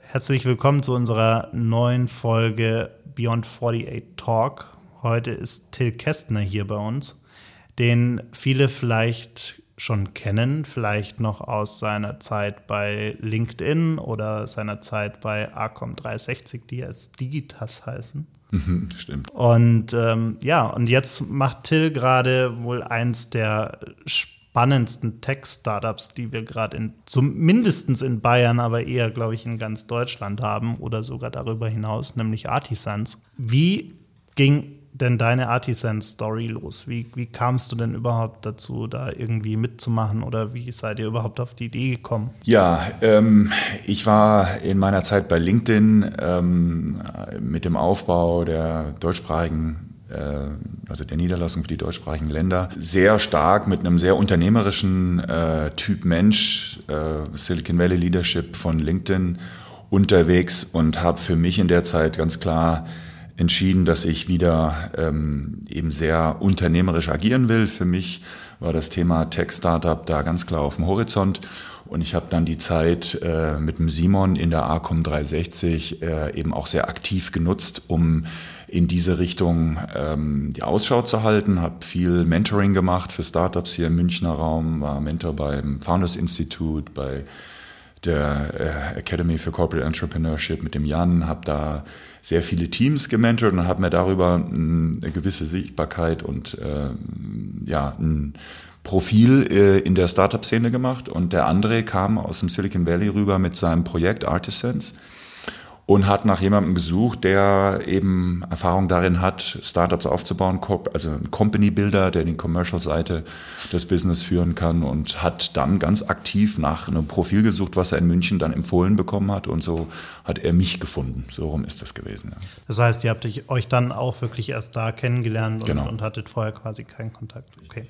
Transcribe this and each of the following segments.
Herzlich willkommen zu unserer neuen Folge Beyond 48 Talk. Heute ist Till Kästner hier bei uns, den viele vielleicht schon kennen, vielleicht noch aus seiner Zeit bei LinkedIn oder seiner Zeit bei Acom 360, die als Digitas heißen. Mhm, stimmt. Und ähm, ja, und jetzt macht Till gerade wohl eins der spannendsten Tech-Startups, die wir gerade in, zumindest in Bayern, aber eher, glaube ich, in ganz Deutschland haben oder sogar darüber hinaus, nämlich Artisans. Wie ging denn deine Artisan-Story los? Wie, wie kamst du denn überhaupt dazu, da irgendwie mitzumachen oder wie seid ihr überhaupt auf die Idee gekommen? Ja, ähm, ich war in meiner Zeit bei LinkedIn ähm, mit dem Aufbau der deutschsprachigen äh, also der Niederlassung für die deutschsprachigen Länder, sehr stark mit einem sehr unternehmerischen äh, Typ Mensch, äh, Silicon Valley Leadership von LinkedIn unterwegs und habe für mich in der Zeit ganz klar entschieden, dass ich wieder ähm, eben sehr unternehmerisch agieren will. Für mich war das Thema Tech-Startup da ganz klar auf dem Horizont. Und ich habe dann die Zeit äh, mit dem Simon in der ACOM 360 äh, eben auch sehr aktiv genutzt, um in diese Richtung ähm, die Ausschau zu halten, habe viel Mentoring gemacht für Startups hier im Münchner Raum, war Mentor beim Founders Institute, bei der äh, Academy for Corporate Entrepreneurship mit dem Jan, habe da sehr viele Teams gementort und habe mir darüber eine gewisse Sichtbarkeit und äh, ja, ein Profil äh, in der Startup-Szene gemacht. Und der André kam aus dem Silicon Valley rüber mit seinem Projekt Artisans und hat nach jemandem gesucht, der eben Erfahrung darin hat, Startups aufzubauen, also ein Company Builder, der die Commercial-Seite des Business führen kann und hat dann ganz aktiv nach einem Profil gesucht, was er in München dann empfohlen bekommen hat und so hat er mich gefunden. So rum ist das gewesen. Ja. Das heißt, ihr habt euch dann auch wirklich erst da kennengelernt und, genau. und hattet vorher quasi keinen Kontakt. Okay.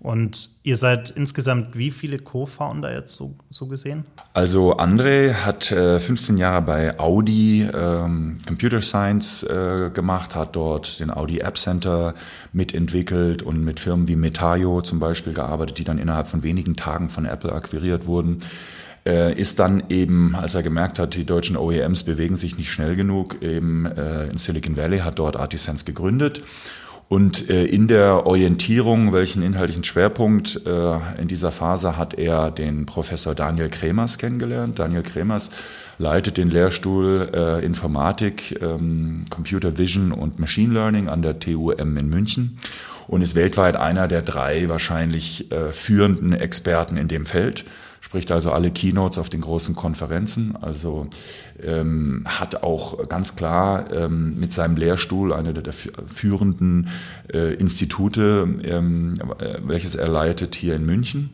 Und ihr seid insgesamt wie viele Co-Founder jetzt so, so, gesehen? Also André hat äh, 15 Jahre bei Audi ähm, Computer Science äh, gemacht, hat dort den Audi App Center mitentwickelt und mit Firmen wie Metaio zum Beispiel gearbeitet, die dann innerhalb von wenigen Tagen von Apple akquiriert wurden. Äh, ist dann eben, als er gemerkt hat, die deutschen OEMs bewegen sich nicht schnell genug, eben äh, in Silicon Valley, hat dort Artisense gegründet und äh, in der Orientierung, welchen inhaltlichen Schwerpunkt äh, in dieser Phase hat er den Professor Daniel Kremers kennengelernt. Daniel Kremers leitet den Lehrstuhl äh, Informatik, ähm, Computer Vision und Machine Learning an der TUM in München und ist weltweit einer der drei wahrscheinlich äh, führenden Experten in dem Feld spricht also alle Keynotes auf den großen Konferenzen, also ähm, hat auch ganz klar ähm, mit seinem Lehrstuhl eine der führenden äh, Institute, ähm, äh, welches er leitet hier in München.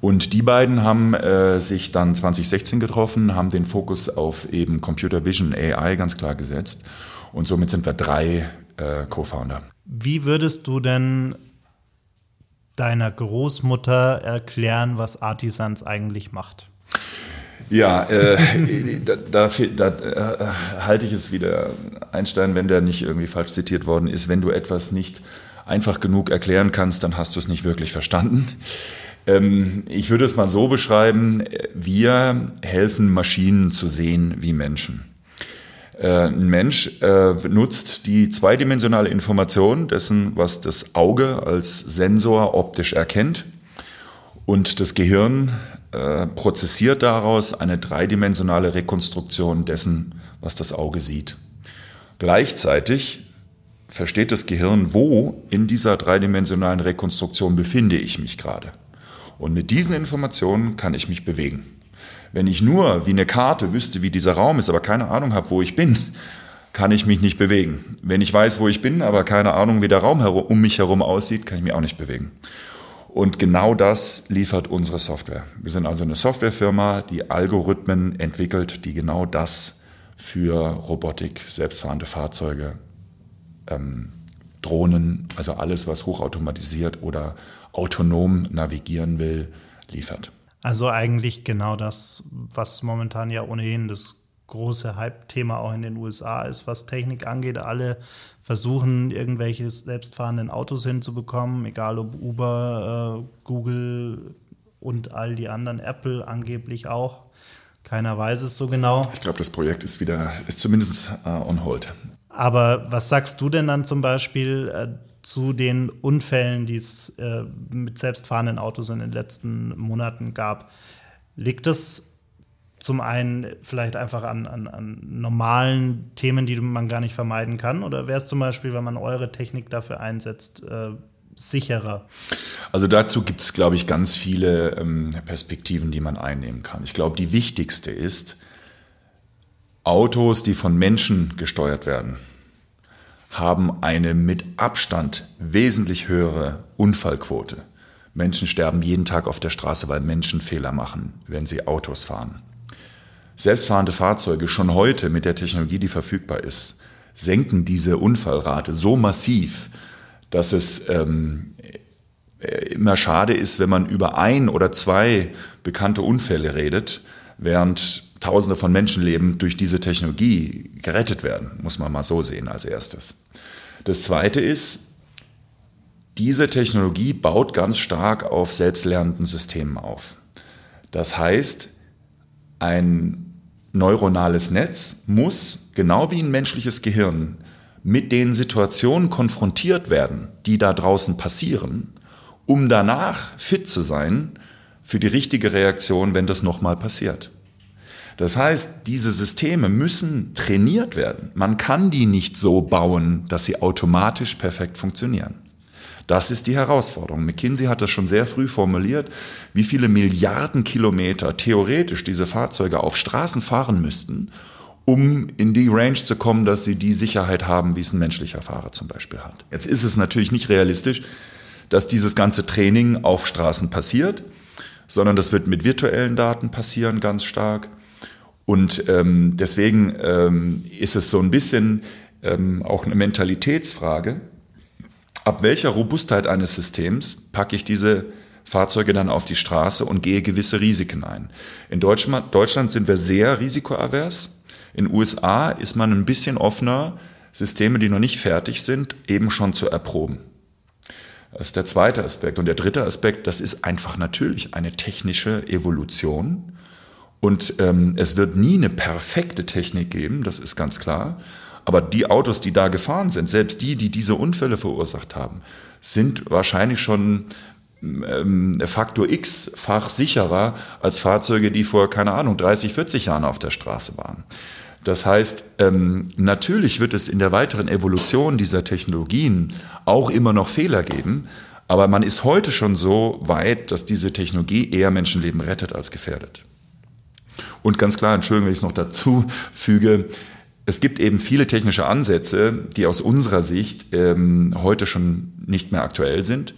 Und die beiden haben äh, sich dann 2016 getroffen, haben den Fokus auf eben Computer Vision AI ganz klar gesetzt. Und somit sind wir drei äh, Co-Founder. Wie würdest du denn deiner Großmutter erklären, was Artisans eigentlich macht? Ja, äh, da, da, da äh, halte ich es wieder Einstein, wenn der nicht irgendwie falsch zitiert worden ist. Wenn du etwas nicht einfach genug erklären kannst, dann hast du es nicht wirklich verstanden. Ähm, ich würde es mal so beschreiben, wir helfen Maschinen zu sehen wie Menschen. Äh, ein Mensch äh, nutzt die zweidimensionale Information dessen, was das Auge als Sensor optisch erkennt. Und das Gehirn äh, prozessiert daraus eine dreidimensionale Rekonstruktion dessen, was das Auge sieht. Gleichzeitig versteht das Gehirn, wo in dieser dreidimensionalen Rekonstruktion befinde ich mich gerade. Und mit diesen Informationen kann ich mich bewegen. Wenn ich nur wie eine Karte wüsste, wie dieser Raum ist, aber keine Ahnung habe, wo ich bin, kann ich mich nicht bewegen. Wenn ich weiß, wo ich bin, aber keine Ahnung, wie der Raum um mich herum aussieht, kann ich mich auch nicht bewegen. Und genau das liefert unsere Software. Wir sind also eine Softwarefirma, die Algorithmen entwickelt, die genau das für Robotik, selbstfahrende Fahrzeuge, ähm, Drohnen, also alles, was hochautomatisiert oder autonom navigieren will, liefert. Also eigentlich genau das, was momentan ja ohnehin das große Hype-Thema auch in den USA ist, was Technik angeht. Alle versuchen, irgendwelche selbstfahrenden Autos hinzubekommen, egal ob Uber, äh, Google und all die anderen, Apple angeblich auch. Keiner weiß es so genau. Ich glaube, das Projekt ist wieder, ist zumindest äh, on hold. Aber was sagst du denn dann zum Beispiel äh, zu den Unfällen, die es äh, mit selbstfahrenden Autos in den letzten Monaten gab? Liegt das zum einen vielleicht einfach an, an, an normalen Themen, die man gar nicht vermeiden kann? Oder wäre es zum Beispiel, wenn man eure Technik dafür einsetzt, äh, sicherer? Also dazu gibt es, glaube ich, ganz viele ähm, Perspektiven, die man einnehmen kann. Ich glaube, die wichtigste ist, Autos, die von Menschen gesteuert werden, haben eine mit Abstand wesentlich höhere Unfallquote. Menschen sterben jeden Tag auf der Straße, weil Menschen Fehler machen, wenn sie Autos fahren. Selbstfahrende Fahrzeuge schon heute mit der Technologie, die verfügbar ist, senken diese Unfallrate so massiv, dass es ähm, immer schade ist, wenn man über ein oder zwei bekannte Unfälle redet, während Tausende von Menschenleben durch diese Technologie gerettet werden, muss man mal so sehen als erstes. Das Zweite ist, diese Technologie baut ganz stark auf selbstlernenden Systemen auf. Das heißt, ein neuronales Netz muss, genau wie ein menschliches Gehirn, mit den Situationen konfrontiert werden, die da draußen passieren, um danach fit zu sein für die richtige Reaktion, wenn das nochmal passiert. Das heißt, diese Systeme müssen trainiert werden. Man kann die nicht so bauen, dass sie automatisch perfekt funktionieren. Das ist die Herausforderung. McKinsey hat das schon sehr früh formuliert, wie viele Milliarden Kilometer theoretisch diese Fahrzeuge auf Straßen fahren müssten, um in die Range zu kommen, dass sie die Sicherheit haben, wie es ein menschlicher Fahrer zum Beispiel hat. Jetzt ist es natürlich nicht realistisch, dass dieses ganze Training auf Straßen passiert, sondern das wird mit virtuellen Daten passieren ganz stark. Und ähm, deswegen ähm, ist es so ein bisschen ähm, auch eine Mentalitätsfrage ab welcher Robustheit eines Systems packe ich diese Fahrzeuge dann auf die Straße und gehe gewisse Risiken ein. In Deutschland sind wir sehr risikoavers. In USA ist man ein bisschen offener, Systeme, die noch nicht fertig sind, eben schon zu erproben. Das ist der zweite Aspekt. Und der dritte Aspekt, das ist einfach natürlich eine technische Evolution. Und ähm, es wird nie eine perfekte Technik geben, das ist ganz klar. Aber die Autos, die da gefahren sind, selbst die, die diese Unfälle verursacht haben, sind wahrscheinlich schon ähm, Faktor X-fach sicherer als Fahrzeuge, die vor, keine Ahnung, 30, 40 Jahren auf der Straße waren. Das heißt, ähm, natürlich wird es in der weiteren Evolution dieser Technologien auch immer noch Fehler geben, aber man ist heute schon so weit, dass diese Technologie eher Menschenleben rettet als gefährdet. Und ganz klar, Entschuldigung, wenn ich es noch dazu füge, es gibt eben viele technische Ansätze, die aus unserer Sicht ähm, heute schon nicht mehr aktuell sind.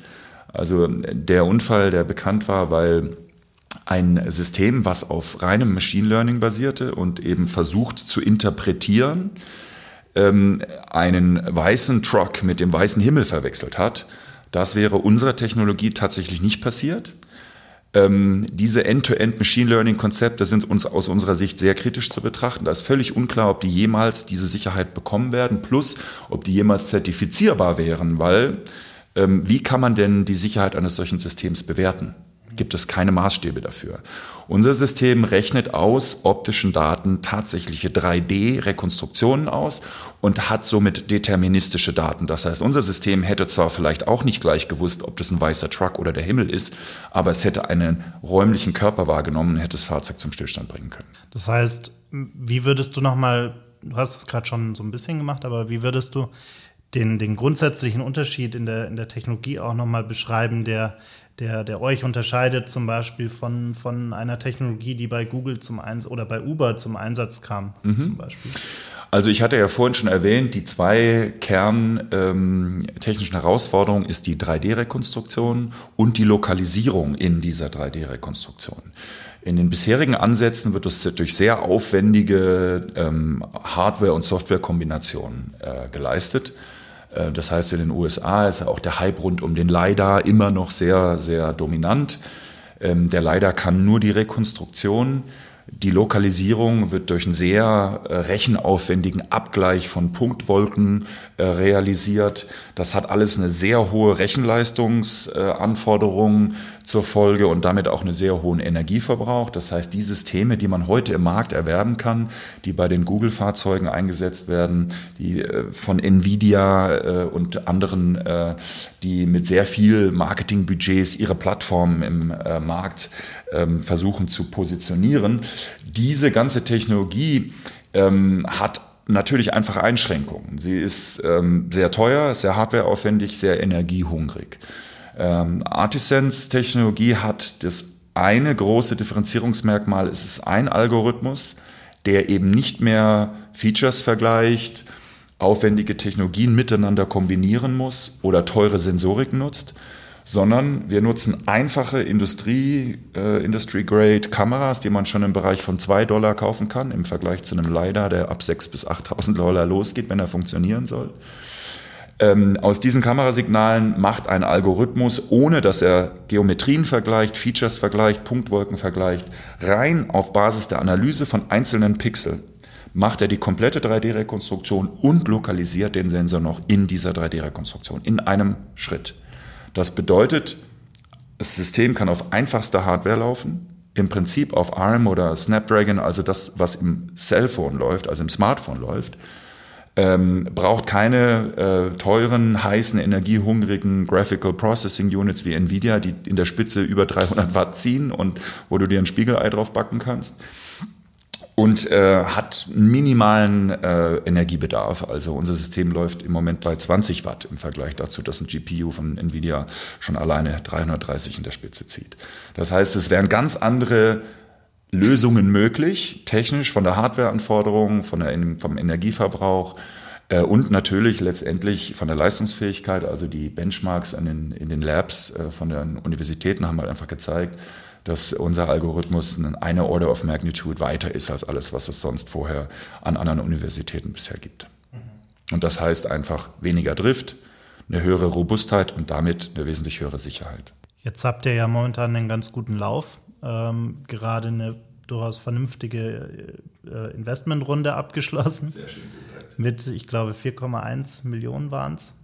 Also der Unfall, der bekannt war, weil ein System, was auf reinem Machine Learning basierte und eben versucht zu interpretieren, ähm, einen weißen Truck mit dem weißen Himmel verwechselt hat. Das wäre unserer Technologie tatsächlich nicht passiert. Ähm, diese End-to-End Machine Learning Konzepte sind uns aus unserer Sicht sehr kritisch zu betrachten. Da ist völlig unklar, ob die jemals diese Sicherheit bekommen werden, plus ob die jemals zertifizierbar wären, weil ähm, wie kann man denn die Sicherheit eines solchen Systems bewerten? Gibt es keine Maßstäbe dafür. Unser System rechnet aus optischen Daten tatsächliche 3D-Rekonstruktionen aus und hat somit deterministische Daten. Das heißt, unser System hätte zwar vielleicht auch nicht gleich gewusst, ob das ein weißer Truck oder der Himmel ist, aber es hätte einen räumlichen Körper wahrgenommen und hätte das Fahrzeug zum Stillstand bringen können. Das heißt, wie würdest du nochmal, du hast es gerade schon so ein bisschen gemacht, aber wie würdest du den, den grundsätzlichen Unterschied in der, in der Technologie auch nochmal beschreiben, der der, der euch unterscheidet zum Beispiel von, von einer Technologie, die bei Google zum Einsatz oder bei Uber zum Einsatz kam, mhm. zum Beispiel? Also ich hatte ja vorhin schon erwähnt, die zwei kerntechnischen ähm, Herausforderungen ist die 3D-Rekonstruktion und die Lokalisierung in dieser 3D-Rekonstruktion. In den bisherigen Ansätzen wird es durch sehr aufwendige ähm, Hardware- und Software-Kombinationen äh, geleistet. Äh, das heißt, in den USA ist auch der Hype rund um den LiDAR immer noch sehr, sehr dominant. Ähm, der LiDAR kann nur die Rekonstruktion. Die Lokalisierung wird durch einen sehr äh, rechenaufwendigen Abgleich von Punktwolken äh, realisiert. Das hat alles eine sehr hohe Rechenleistungsanforderung zur Folge und damit auch einen sehr hohen Energieverbrauch. Das heißt, die Systeme, die man heute im Markt erwerben kann, die bei den Google-Fahrzeugen eingesetzt werden, die äh, von Nvidia und anderen, die mit sehr viel Marketingbudgets ihre Plattformen im Markt ähm, versuchen zu positionieren, diese ganze Technologie ähm, hat natürlich einfach Einschränkungen. Sie ist ähm, sehr teuer, sehr hardwareaufwendig, sehr energiehungrig. Ähm, Artisans Technologie hat das eine große Differenzierungsmerkmal, es ist ein Algorithmus, der eben nicht mehr Features vergleicht, aufwendige Technologien miteinander kombinieren muss oder teure Sensorik nutzt, sondern wir nutzen einfache Industrie, äh, Industry-Grade Kameras, die man schon im Bereich von 2 Dollar kaufen kann, im Vergleich zu einem LiDAR, der ab 6.000 bis 8.000 Dollar losgeht, wenn er funktionieren soll. Ähm, aus diesen Kamerasignalen macht ein Algorithmus, ohne dass er Geometrien vergleicht, Features vergleicht, Punktwolken vergleicht, rein auf Basis der Analyse von einzelnen Pixeln, macht er die komplette 3D-Rekonstruktion und lokalisiert den Sensor noch in dieser 3D-Rekonstruktion, in einem Schritt. Das bedeutet, das System kann auf einfachster Hardware laufen, im Prinzip auf ARM oder Snapdragon, also das, was im Cellphone läuft, also im Smartphone läuft, ähm, braucht keine äh, teuren, heißen, energiehungrigen Graphical Processing Units wie Nvidia, die in der Spitze über 300 Watt ziehen und wo du dir ein Spiegelei drauf backen kannst und äh, hat minimalen äh, Energiebedarf. Also unser System läuft im Moment bei 20 Watt im Vergleich dazu, dass ein GPU von Nvidia schon alleine 330 in der Spitze zieht. Das heißt, es wären ganz andere Lösungen möglich, technisch von der Hardwareanforderung, von der, vom Energieverbrauch äh, und natürlich letztendlich von der Leistungsfähigkeit. Also die Benchmarks an den, in den Labs äh, von den Universitäten haben halt einfach gezeigt, dass unser Algorithmus eine Order of Magnitude weiter ist als alles, was es sonst vorher an anderen Universitäten bisher gibt. Mhm. Und das heißt einfach weniger Drift, eine höhere Robustheit und damit eine wesentlich höhere Sicherheit. Jetzt habt ihr ja momentan einen ganz guten Lauf, ähm, gerade eine durchaus vernünftige äh, Investmentrunde abgeschlossen. Sehr schön gesagt. Mit, ich glaube, 4,1 Millionen waren es.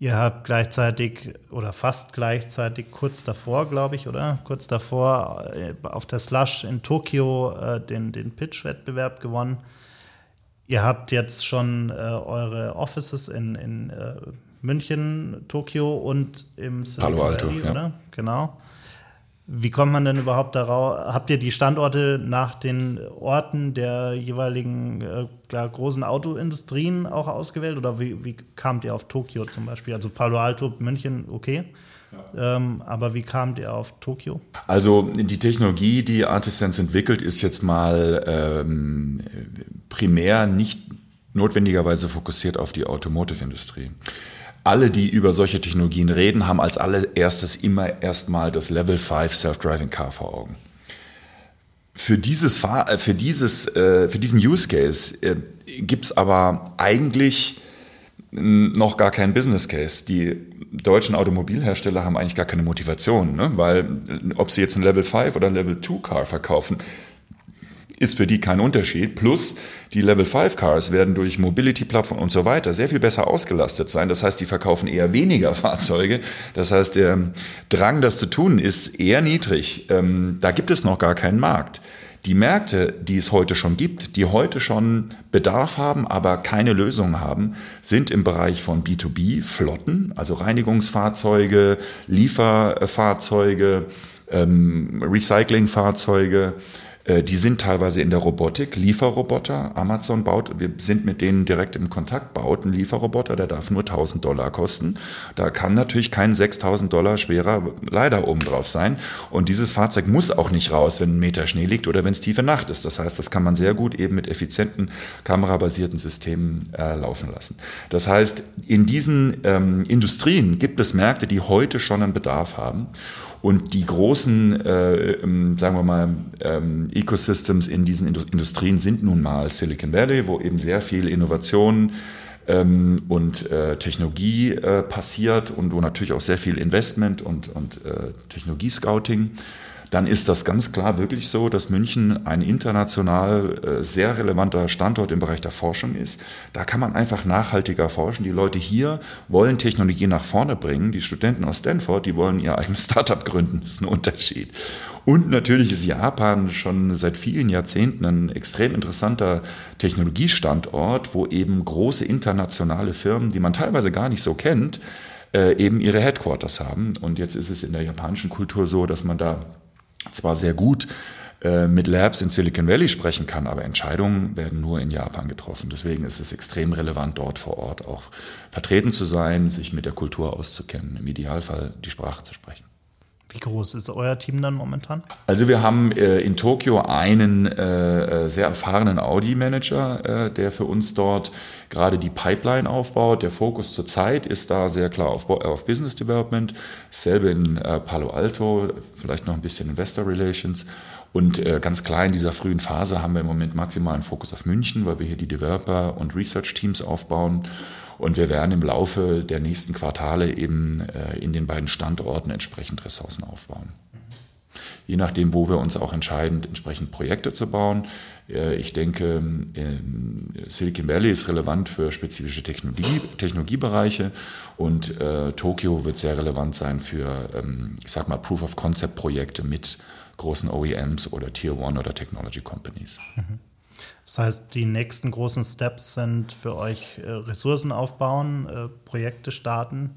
Ihr habt gleichzeitig oder fast gleichzeitig kurz davor, glaube ich, oder? Kurz davor äh, auf der Slush in Tokio äh, den, den Pitch-Wettbewerb gewonnen. Ihr habt jetzt schon äh, eure Offices in, in äh, München, Tokio und im Silicon Palo Alto, Valley, oder? Genau. Wie kommt man denn überhaupt darauf? Habt ihr die Standorte nach den Orten der jeweiligen äh, großen Autoindustrien auch ausgewählt oder wie, wie kamt ihr auf Tokio zum Beispiel? Also Palo Alto, München, okay. Ja. Ähm, aber wie kamt ihr auf Tokio? Also die Technologie, die Artisans entwickelt, ist jetzt mal ähm, primär nicht notwendigerweise fokussiert auf die Automotive-Industrie alle, die über solche Technologien reden, haben als allererstes immer erstmal das Level 5 Self-Driving Car vor Augen. Für, dieses, äh, für, dieses, äh, für diesen Use Case äh, gibt es aber eigentlich noch gar keinen Business Case. Die deutschen Automobilhersteller haben eigentlich gar keine Motivation, ne? weil ob sie jetzt ein Level 5 oder ein Level 2 Car verkaufen, ist für die kein Unterschied. Plus die Level 5 Cars werden durch Mobility-Plattformen und so weiter sehr viel besser ausgelastet sein. Das heißt, die verkaufen eher weniger Fahrzeuge. Das heißt, der Drang, das zu tun, ist eher niedrig. Ähm, da gibt es noch gar keinen Markt. Die Märkte, die es heute schon gibt, die heute schon Bedarf haben, aber keine Lösung haben, sind im Bereich von B2B, Flotten, also Reinigungsfahrzeuge, Lieferfahrzeuge, ähm, Recyclingfahrzeuge, die sind teilweise in der Robotik, Lieferroboter. Amazon baut, wir sind mit denen direkt im Kontakt, baut einen Lieferroboter, der darf nur 1000 Dollar kosten. Da kann natürlich kein 6000 Dollar schwerer leider oben drauf sein. Und dieses Fahrzeug muss auch nicht raus, wenn ein Meter Schnee liegt oder wenn es tiefe Nacht ist. Das heißt, das kann man sehr gut eben mit effizienten kamerabasierten Systemen äh, laufen lassen. Das heißt, in diesen ähm, Industrien gibt es Märkte, die heute schon einen Bedarf haben. Und die großen, äh, ähm, sagen wir mal, ähm, Ecosystems in diesen Industrien sind nun mal Silicon Valley, wo eben sehr viel Innovation ähm, und äh, Technologie äh, passiert und wo natürlich auch sehr viel Investment und, und äh, Technologiescouting dann ist das ganz klar wirklich so, dass München ein international äh, sehr relevanter Standort im Bereich der Forschung ist. Da kann man einfach nachhaltiger forschen. Die Leute hier wollen Technologie nach vorne bringen. Die Studenten aus Stanford, die wollen ihr eigenes Startup gründen. Das ist ein Unterschied. Und natürlich ist Japan schon seit vielen Jahrzehnten ein extrem interessanter Technologiestandort, wo eben große internationale Firmen, die man teilweise gar nicht so kennt, äh, eben ihre Headquarters haben. Und jetzt ist es in der japanischen Kultur so, dass man da zwar sehr gut äh, mit Labs in Silicon Valley sprechen kann, aber Entscheidungen werden nur in Japan getroffen. Deswegen ist es extrem relevant, dort vor Ort auch vertreten zu sein, sich mit der Kultur auszukennen, im Idealfall die Sprache zu sprechen. Wie groß ist euer Team dann momentan? Also wir haben äh, in Tokio einen äh, äh, sehr erfahrenen Audi-Manager, äh, der für uns dort gerade die Pipeline aufbaut. Der Fokus zurzeit ist da sehr klar auf, auf Business Development. Selbe in äh, Palo Alto, vielleicht noch ein bisschen Investor Relations. Und äh, ganz klar in dieser frühen Phase haben wir im Moment maximalen Fokus auf München, weil wir hier die Developer- und Research-Teams aufbauen. Und wir werden im Laufe der nächsten Quartale eben äh, in den beiden Standorten entsprechend Ressourcen aufbauen. Je nachdem, wo wir uns auch entscheiden, entsprechend Projekte zu bauen. Äh, ich denke, Silicon Valley ist relevant für spezifische Technologie, Technologiebereiche und äh, Tokio wird sehr relevant sein für, ähm, ich sag mal, Proof-of-Concept-Projekte mit großen OEMs oder Tier One oder Technology Companies. Mhm. Das heißt, die nächsten großen Steps sind für euch äh, Ressourcen aufbauen, äh, Projekte starten.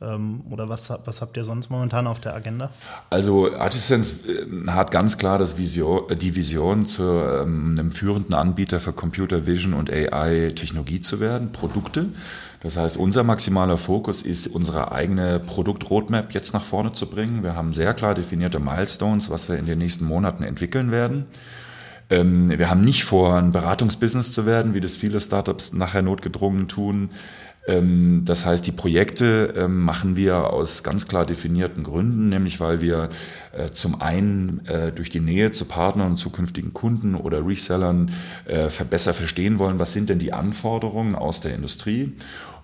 Ähm, oder was, was habt ihr sonst momentan auf der Agenda? Also Artisans äh, hat ganz klar das Vision, die Vision, zu ähm, einem führenden Anbieter für Computer Vision und AI-Technologie zu werden, Produkte. Das heißt, unser maximaler Fokus ist, unsere eigene Produktroadmap jetzt nach vorne zu bringen. Wir haben sehr klar definierte Milestones, was wir in den nächsten Monaten entwickeln werden. Ähm, wir haben nicht vor, ein Beratungsbusiness zu werden, wie das viele Startups nachher notgedrungen tun. Ähm, das heißt, die Projekte ähm, machen wir aus ganz klar definierten Gründen, nämlich weil wir äh, zum einen äh, durch die Nähe zu Partnern und zukünftigen Kunden oder Resellern äh, besser verstehen wollen, was sind denn die Anforderungen aus der Industrie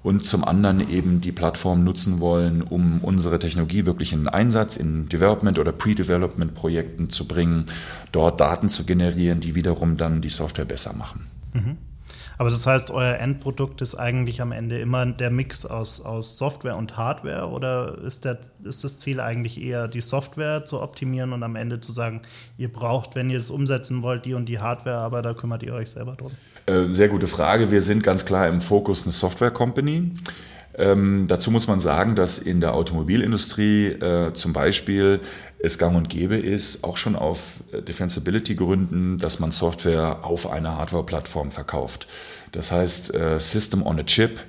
und zum anderen eben die Plattform nutzen wollen, um unsere Technologie wirklich in Einsatz, in Development oder Pre-Development-Projekten zu bringen, dort Daten zu generieren, die wiederum dann die Software besser machen. Mhm. Aber das heißt, euer Endprodukt ist eigentlich am Ende immer der Mix aus, aus Software und Hardware oder ist, der, ist das Ziel eigentlich eher, die Software zu optimieren und am Ende zu sagen, ihr braucht, wenn ihr das umsetzen wollt, die und die Hardware, aber da kümmert ihr euch selber drum? Äh, sehr gute Frage. Wir sind ganz klar im Fokus eine Software-Company. Ähm, dazu muss man sagen, dass in der Automobilindustrie äh, zum Beispiel es gang und gäbe ist, auch schon auf äh, Defensibility-Gründen, dass man Software auf einer Hardware-Plattform verkauft. Das heißt, äh, System on a Chip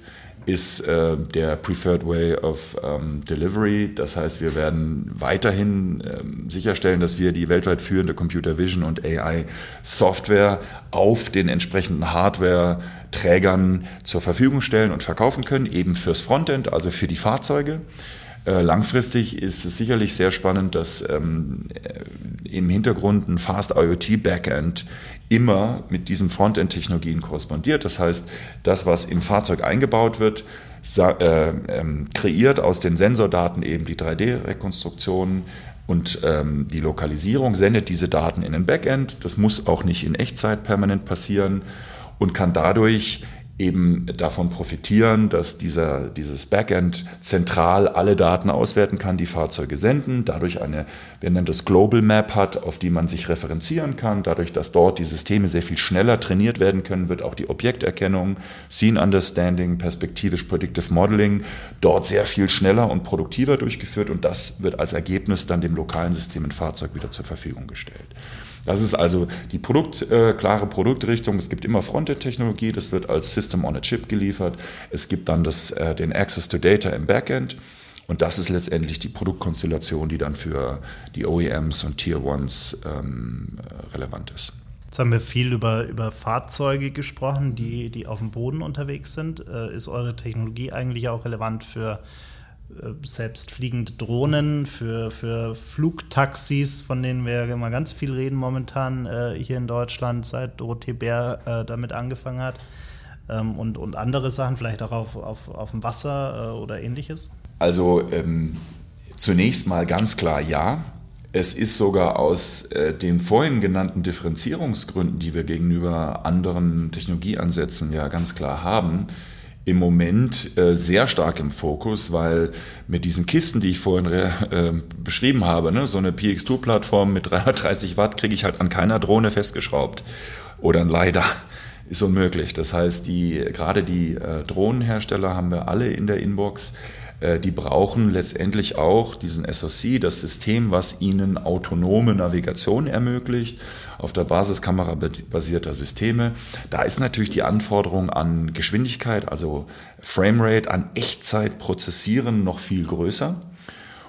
ist äh, der Preferred Way of ähm, Delivery. Das heißt, wir werden weiterhin ähm, sicherstellen, dass wir die weltweit führende Computer Vision und AI Software auf den entsprechenden Hardware-Trägern zur Verfügung stellen und verkaufen können, eben fürs Frontend, also für die Fahrzeuge. Äh, langfristig ist es sicherlich sehr spannend, dass ähm, äh, im Hintergrund ein Fast IoT Backend immer mit diesen Frontend-Technologien korrespondiert. Das heißt, das, was im Fahrzeug eingebaut wird, äh, ähm, kreiert aus den Sensordaten eben die 3D-Rekonstruktionen und ähm, die Lokalisierung, sendet diese Daten in ein Backend. Das muss auch nicht in Echtzeit permanent passieren und kann dadurch eben davon profitieren, dass dieser, dieses Backend zentral alle Daten auswerten kann, die Fahrzeuge senden, dadurch eine, wir nennen das Global Map hat, auf die man sich referenzieren kann, dadurch, dass dort die Systeme sehr viel schneller trainiert werden können, wird auch die Objekterkennung, Scene Understanding, perspektivisch Predictive Modeling dort sehr viel schneller und produktiver durchgeführt und das wird als Ergebnis dann dem lokalen System im Fahrzeug wieder zur Verfügung gestellt. Das ist also die Produkt, äh, klare Produktrichtung. Es gibt immer Frontend-Technologie, das wird als System on a Chip geliefert. Es gibt dann das, äh, den Access to Data im Backend. Und das ist letztendlich die Produktkonstellation, die dann für die OEMs und Tier Ones ähm, äh, relevant ist. Jetzt haben wir viel über, über Fahrzeuge gesprochen, die, die auf dem Boden unterwegs sind. Äh, ist eure Technologie eigentlich auch relevant für äh, selbstfliegende Drohnen, für, für Flugtaxis, von denen wir immer ganz viel reden momentan äh, hier in Deutschland, seit Dorothee Bär äh, damit angefangen hat. Ähm, und, und andere Sachen, vielleicht auch auf, auf, auf dem Wasser äh, oder ähnliches? Also ähm, zunächst mal ganz klar ja. Es ist sogar aus äh, den vorhin genannten Differenzierungsgründen, die wir gegenüber anderen Technologieansätzen ja ganz klar haben, im Moment äh, sehr stark im Fokus, weil mit diesen Kisten, die ich vorhin äh, beschrieben habe, ne, so eine PX2-Plattform mit 330 Watt kriege ich halt an keiner Drohne festgeschraubt oder ein LiDAR ist unmöglich. Das heißt, die, gerade die äh, Drohnenhersteller haben wir alle in der Inbox. Äh, die brauchen letztendlich auch diesen SoC, das System, was ihnen autonome Navigation ermöglicht, auf der Basis kamerabasierter Systeme. Da ist natürlich die Anforderung an Geschwindigkeit, also Framerate, an Echtzeit-Prozessieren noch viel größer.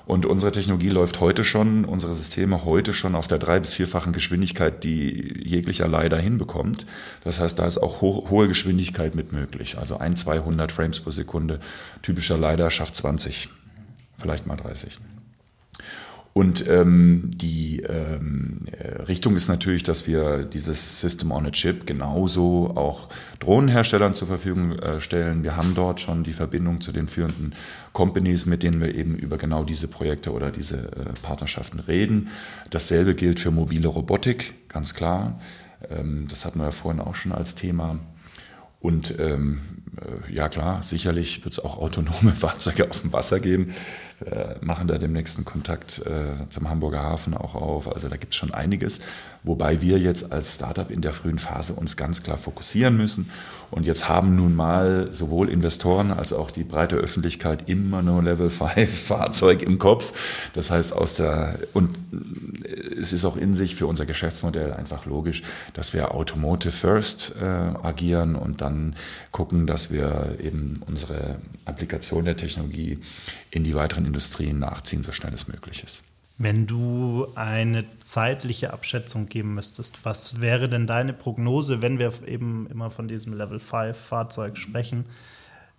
Und unsere Technologie läuft heute schon, unsere Systeme heute schon auf der drei- bis vierfachen Geschwindigkeit, die jeglicher leider hinbekommt. Das heißt, da ist auch ho hohe Geschwindigkeit mit möglich. Also ein, 200 Frames pro Sekunde. Typischer leider schafft 20, vielleicht mal 30. Und ähm, die ähm, äh, Richtung ist natürlich, dass wir dieses System on a Chip genauso auch Drohnenherstellern zur Verfügung äh, stellen. Wir haben dort schon die Verbindung zu den führenden Companies, mit denen wir eben über genau diese Projekte oder diese äh, Partnerschaften reden. Dasselbe gilt für mobile Robotik, ganz klar. Ähm, das hatten wir ja vorhin auch schon als Thema. Und ähm, äh, ja klar, sicherlich wird es auch autonome Fahrzeuge auf dem Wasser geben. Wir machen da demnächst einen Kontakt äh, zum Hamburger Hafen auch auf. Also da gibt es schon einiges, wobei wir jetzt als Startup in der frühen Phase uns ganz klar fokussieren müssen. Und jetzt haben nun mal sowohl Investoren als auch die breite Öffentlichkeit immer nur Level 5 Fahrzeug im Kopf. Das heißt, aus der, und es ist auch in sich für unser Geschäftsmodell einfach logisch, dass wir Automotive First äh, agieren und dann gucken, dass wir eben unsere Applikation der Technologie in die weiteren Industrien nachziehen, so schnell es möglich ist. Wenn du eine zeitliche Abschätzung geben müsstest, was wäre denn deine Prognose, wenn wir eben immer von diesem Level 5 Fahrzeug sprechen?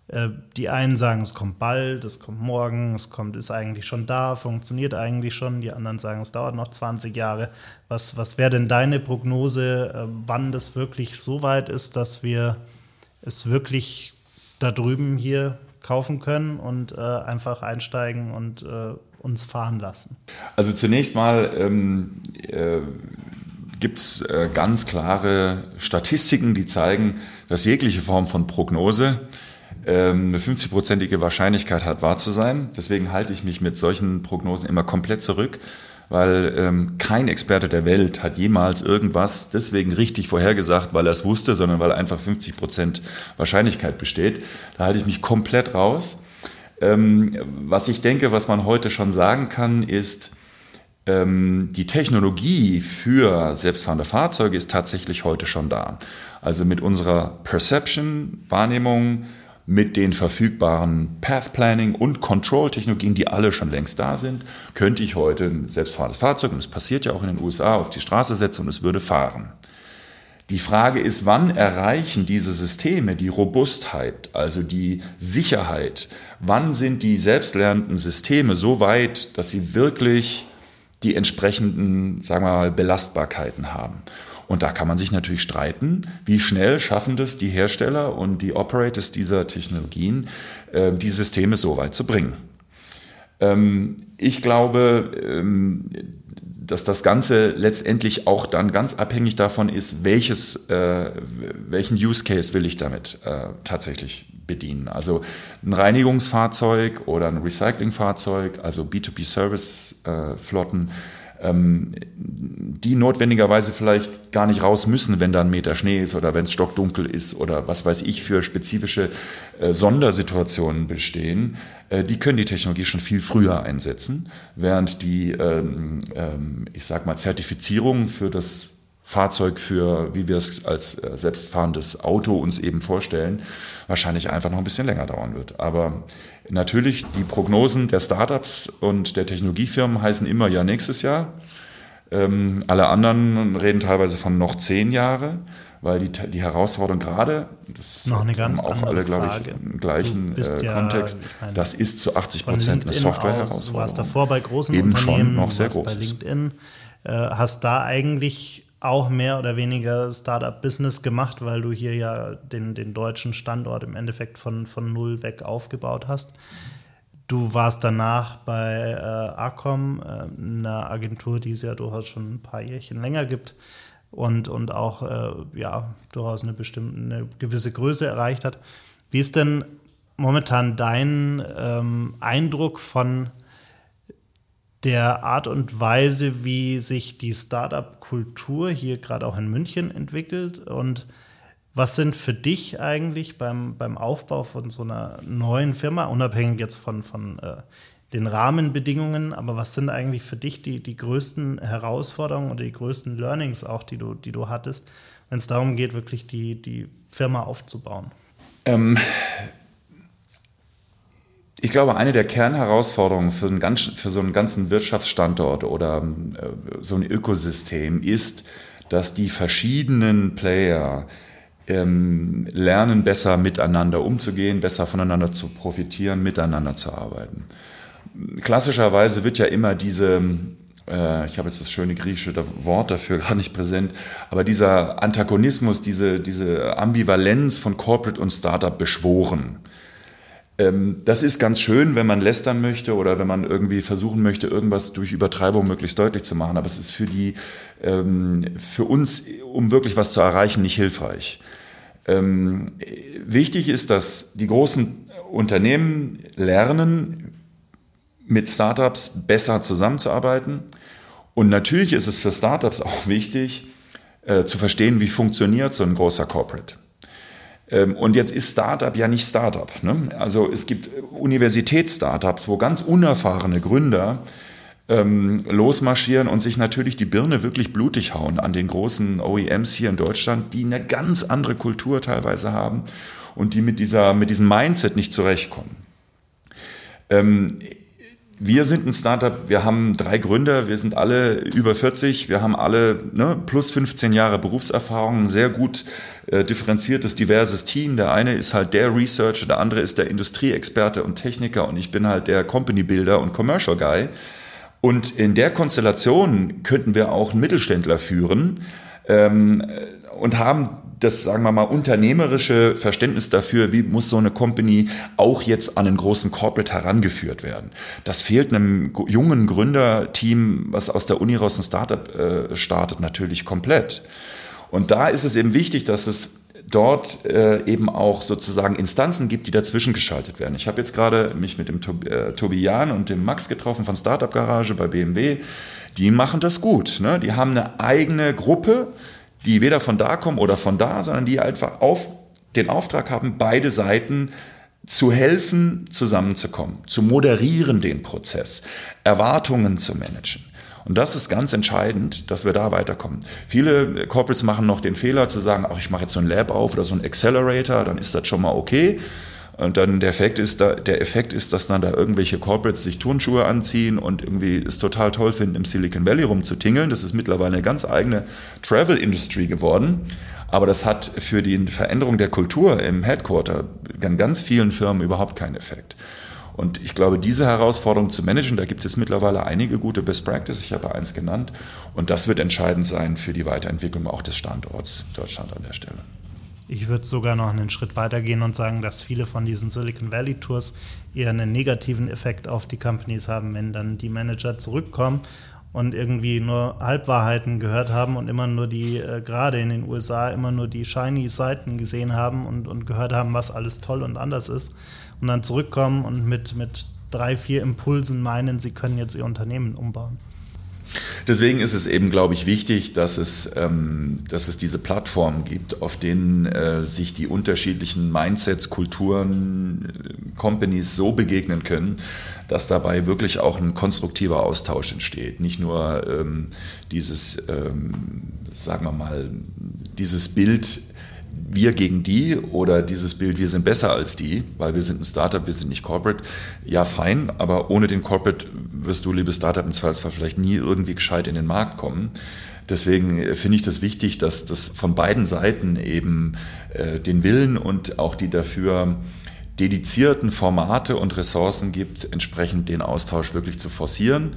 Äh, die einen sagen, es kommt bald, es kommt morgen, es kommt, ist eigentlich schon da, funktioniert eigentlich schon. Die anderen sagen, es dauert noch 20 Jahre. Was, was wäre denn deine Prognose, äh, wann das wirklich so weit ist, dass wir es wirklich da drüben hier kaufen können und äh, einfach einsteigen und äh, uns fahren lassen? Also zunächst mal ähm, äh, gibt es äh, ganz klare Statistiken, die zeigen, dass jegliche Form von Prognose ähm, eine 50-prozentige Wahrscheinlichkeit hat, wahr zu sein. Deswegen halte ich mich mit solchen Prognosen immer komplett zurück weil ähm, kein Experte der Welt hat jemals irgendwas deswegen richtig vorhergesagt, weil er es wusste, sondern weil einfach 50 Prozent Wahrscheinlichkeit besteht. Da halte ich mich komplett raus. Ähm, was ich denke, was man heute schon sagen kann, ist, ähm, die Technologie für selbstfahrende Fahrzeuge ist tatsächlich heute schon da. Also mit unserer Perception, Wahrnehmung, mit den verfügbaren Path Planning und Control Technologien, die alle schon längst da sind, könnte ich heute ein selbstfahrendes Fahrzeug, und das passiert ja auch in den USA, auf die Straße setzen und es würde fahren. Die Frage ist, wann erreichen diese Systeme die Robustheit, also die Sicherheit? Wann sind die selbstlernenden Systeme so weit, dass sie wirklich die entsprechenden, sagen wir mal, Belastbarkeiten haben? Und da kann man sich natürlich streiten, wie schnell schaffen das die Hersteller und die Operators dieser Technologien, äh, die Systeme so weit zu bringen. Ähm, ich glaube, ähm, dass das Ganze letztendlich auch dann ganz abhängig davon ist, welches, äh, welchen Use Case will ich damit äh, tatsächlich bedienen. Also ein Reinigungsfahrzeug oder ein Recyclingfahrzeug, also B2B-Service-Flotten, ähm, die notwendigerweise vielleicht gar nicht raus müssen, wenn da ein Meter Schnee ist oder wenn es stockdunkel ist oder was weiß ich für spezifische äh, Sondersituationen bestehen, äh, die können die Technologie schon viel früher einsetzen, während die, ähm, ähm, ich sag mal, Zertifizierung für das Fahrzeug für, wie wir es als äh, selbstfahrendes Auto uns eben vorstellen, wahrscheinlich einfach noch ein bisschen länger dauern wird. Aber natürlich, die Prognosen der Startups und der Technologiefirmen heißen immer ja nächstes Jahr. Ähm, alle anderen reden teilweise von noch zehn Jahre, weil die, die Herausforderung gerade, das ist noch eine ganz auch alle, glaube ich, im gleichen äh, ja, Kontext, meine, das ist zu 80 Prozent eine Software-Herausforderung. Du warst davor bei großen Eben Unternehmen, schon noch sehr groß. bei LinkedIn, äh, hast da eigentlich auch mehr oder weniger Startup-Business gemacht, weil du hier ja den, den deutschen Standort im Endeffekt von, von null weg aufgebaut hast. Du warst danach bei äh, Acom, äh, einer Agentur, die es ja durchaus schon ein paar Jährchen länger gibt und, und auch äh, ja, durchaus eine bestimmte, eine gewisse Größe erreicht hat. Wie ist denn momentan dein ähm, Eindruck von der Art und Weise, wie sich die Startup-Kultur hier gerade auch in München entwickelt und was sind für dich eigentlich beim, beim Aufbau von so einer neuen Firma, unabhängig jetzt von, von äh, den Rahmenbedingungen, aber was sind eigentlich für dich die, die größten Herausforderungen oder die größten Learnings auch, die du, die du hattest, wenn es darum geht, wirklich die, die Firma aufzubauen? Ähm, ich glaube, eine der Kernherausforderungen für, einen ganz, für so einen ganzen Wirtschaftsstandort oder äh, so ein Ökosystem ist, dass die verschiedenen Player ähm, lernen, besser miteinander umzugehen, besser voneinander zu profitieren, miteinander zu arbeiten. Klassischerweise wird ja immer diese, äh, ich habe jetzt das schöne griechische Wort dafür gar nicht präsent, aber dieser Antagonismus, diese, diese Ambivalenz von Corporate und Startup beschworen. Ähm, das ist ganz schön, wenn man lästern möchte oder wenn man irgendwie versuchen möchte, irgendwas durch Übertreibung möglichst deutlich zu machen. Aber es ist für die, ähm, für uns, um wirklich was zu erreichen, nicht hilfreich. Ähm, wichtig ist, dass die großen Unternehmen lernen, mit Startups besser zusammenzuarbeiten. Und natürlich ist es für Startups auch wichtig, äh, zu verstehen, wie funktioniert so ein großer Corporate. Ähm, und jetzt ist Startup ja nicht Startup. Ne? Also es gibt Universitätsstartups, wo ganz unerfahrene Gründer ähm, losmarschieren und sich natürlich die Birne wirklich blutig hauen an den großen OEMs hier in Deutschland, die eine ganz andere Kultur teilweise haben und die mit, dieser, mit diesem Mindset nicht zurechtkommen. Ähm, wir sind ein Startup, wir haben drei Gründer, wir sind alle über 40, wir haben alle ne, plus 15 Jahre Berufserfahrung, sehr gut äh, differenziertes, diverses Team. Der eine ist halt der Researcher, der andere ist der Industrieexperte und Techniker und ich bin halt der Company Builder und Commercial Guy. Und in der Konstellation könnten wir auch einen Mittelständler führen ähm, und haben das, sagen wir mal, unternehmerische Verständnis dafür, wie muss so eine Company auch jetzt an einen großen Corporate herangeführt werden. Das fehlt einem jungen Gründerteam, was aus der Uni raus ein Startup äh, startet, natürlich komplett. Und da ist es eben wichtig, dass es dort äh, eben auch sozusagen Instanzen gibt, die dazwischen geschaltet werden. Ich habe jetzt gerade mich mit dem Tob äh, Tobi Jan und dem Max getroffen von Startup Garage bei BMW. Die machen das gut. Ne? Die haben eine eigene Gruppe, die weder von da kommen oder von da, sondern die einfach auf den Auftrag haben, beide Seiten zu helfen, zusammenzukommen, zu moderieren den Prozess, Erwartungen zu managen. Und das ist ganz entscheidend, dass wir da weiterkommen. Viele Corporates machen noch den Fehler zu sagen, ach, ich mache jetzt so ein Lab auf oder so ein Accelerator, dann ist das schon mal okay. Und dann der Effekt ist, da, der Effekt ist, dass dann da irgendwelche Corporates sich Turnschuhe anziehen und irgendwie es total toll finden, im Silicon Valley rumzutingeln. Das ist mittlerweile eine ganz eigene Travel Industry geworden. Aber das hat für die Veränderung der Kultur im Headquarter an ganz vielen Firmen überhaupt keinen Effekt. Und ich glaube, diese Herausforderung zu managen, da gibt es mittlerweile einige gute Best Practices, ich habe eins genannt, und das wird entscheidend sein für die Weiterentwicklung auch des Standorts Deutschland an der Stelle. Ich würde sogar noch einen Schritt weiter gehen und sagen, dass viele von diesen Silicon Valley Tours eher einen negativen Effekt auf die Companies haben, wenn dann die Manager zurückkommen und irgendwie nur Halbwahrheiten gehört haben und immer nur die, äh, gerade in den USA, immer nur die shiny Seiten gesehen haben und, und gehört haben, was alles toll und anders ist und dann zurückkommen und mit, mit drei, vier Impulsen meinen, sie können jetzt ihr Unternehmen umbauen. Deswegen ist es eben, glaube ich, wichtig, dass es, ähm, dass es diese Plattformen gibt, auf denen äh, sich die unterschiedlichen Mindsets, Kulturen, äh, Companies so begegnen können, dass dabei wirklich auch ein konstruktiver Austausch entsteht. Nicht nur ähm, dieses, ähm, sagen wir mal, dieses Bild, wir gegen die oder dieses Bild, wir sind besser als die, weil wir sind ein Startup, wir sind nicht Corporate. Ja, fein, aber ohne den Corporate wirst du, liebe Startup, im Zweifelsfall vielleicht nie irgendwie gescheit in den Markt kommen. Deswegen finde ich das wichtig, dass das von beiden Seiten eben äh, den Willen und auch die dafür dedizierten Formate und Ressourcen gibt, entsprechend den Austausch wirklich zu forcieren.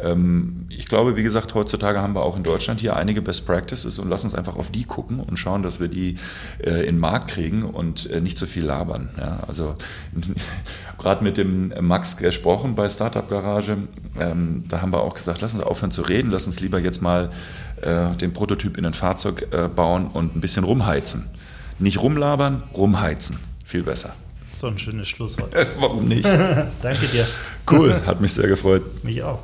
Ähm, ich glaube, wie gesagt, heutzutage haben wir auch in Deutschland hier einige Best Practices und lass uns einfach auf die gucken und schauen, dass wir die äh, in den Markt kriegen und äh, nicht so viel labern. Ja, also gerade mit dem Max gesprochen bei Startup Garage, ähm, da haben wir auch gesagt, lass uns aufhören zu reden, lass uns lieber jetzt mal äh, den Prototyp in ein Fahrzeug bauen und ein bisschen rumheizen. Nicht rumlabern, rumheizen. Viel besser. So ein schönes Schlusswort. Warum nicht? Danke dir. Cool, hat mich sehr gefreut. Mich auch.